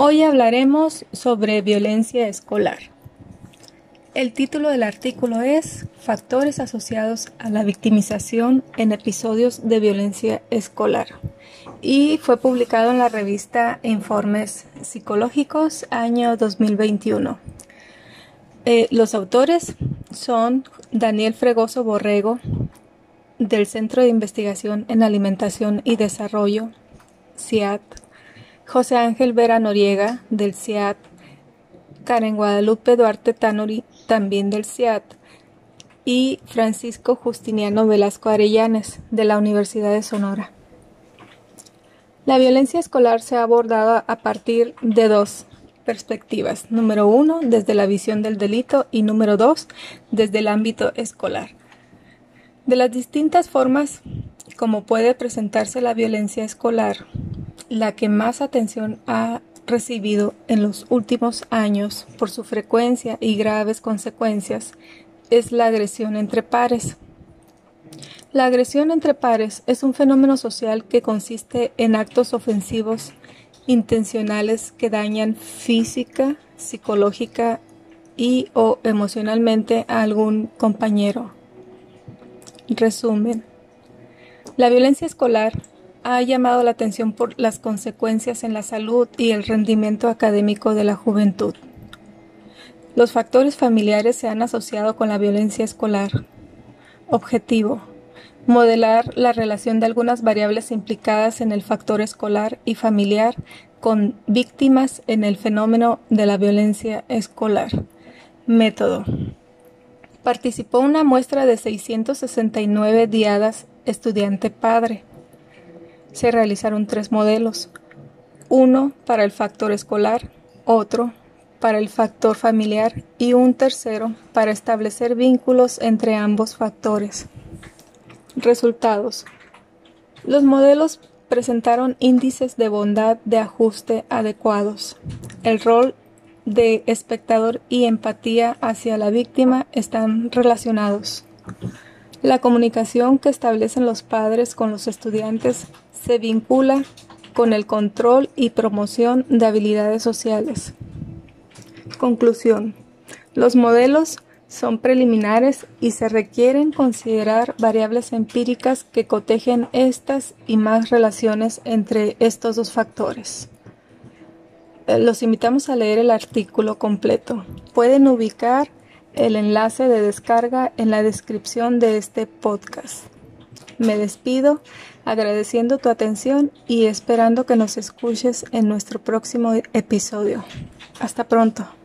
Hoy hablaremos sobre violencia escolar. El título del artículo es Factores asociados a la victimización en episodios de violencia escolar y fue publicado en la revista Informes Psicológicos año 2021. Eh, los autores son Daniel Fregoso Borrego del Centro de Investigación en Alimentación y Desarrollo, CIAT, José Ángel Vera Noriega del CIAT, Karen Guadalupe Duarte Tanori también del CIAT y Francisco Justiniano Velasco Arellanes de la Universidad de Sonora. La violencia escolar se ha abordado a partir de dos perspectivas. Número uno, desde la visión del delito y número dos, desde el ámbito escolar. De las distintas formas como puede presentarse la violencia escolar, la que más atención ha recibido en los últimos años por su frecuencia y graves consecuencias es la agresión entre pares. La agresión entre pares es un fenómeno social que consiste en actos ofensivos intencionales que dañan física, psicológica y o emocionalmente a algún compañero. Resumen. La violencia escolar ha llamado la atención por las consecuencias en la salud y el rendimiento académico de la juventud. Los factores familiares se han asociado con la violencia escolar. Objetivo. Modelar la relación de algunas variables implicadas en el factor escolar y familiar con víctimas en el fenómeno de la violencia escolar. Método. Participó una muestra de 669 diadas estudiante padre se realizaron tres modelos, uno para el factor escolar, otro para el factor familiar y un tercero para establecer vínculos entre ambos factores. Resultados. Los modelos presentaron índices de bondad de ajuste adecuados. El rol de espectador y empatía hacia la víctima están relacionados. La comunicación que establecen los padres con los estudiantes se vincula con el control y promoción de habilidades sociales. Conclusión. Los modelos son preliminares y se requieren considerar variables empíricas que cotejen estas y más relaciones entre estos dos factores. Eh, los invitamos a leer el artículo completo. Pueden ubicar el enlace de descarga en la descripción de este podcast. Me despido agradeciendo tu atención y esperando que nos escuches en nuestro próximo episodio. Hasta pronto.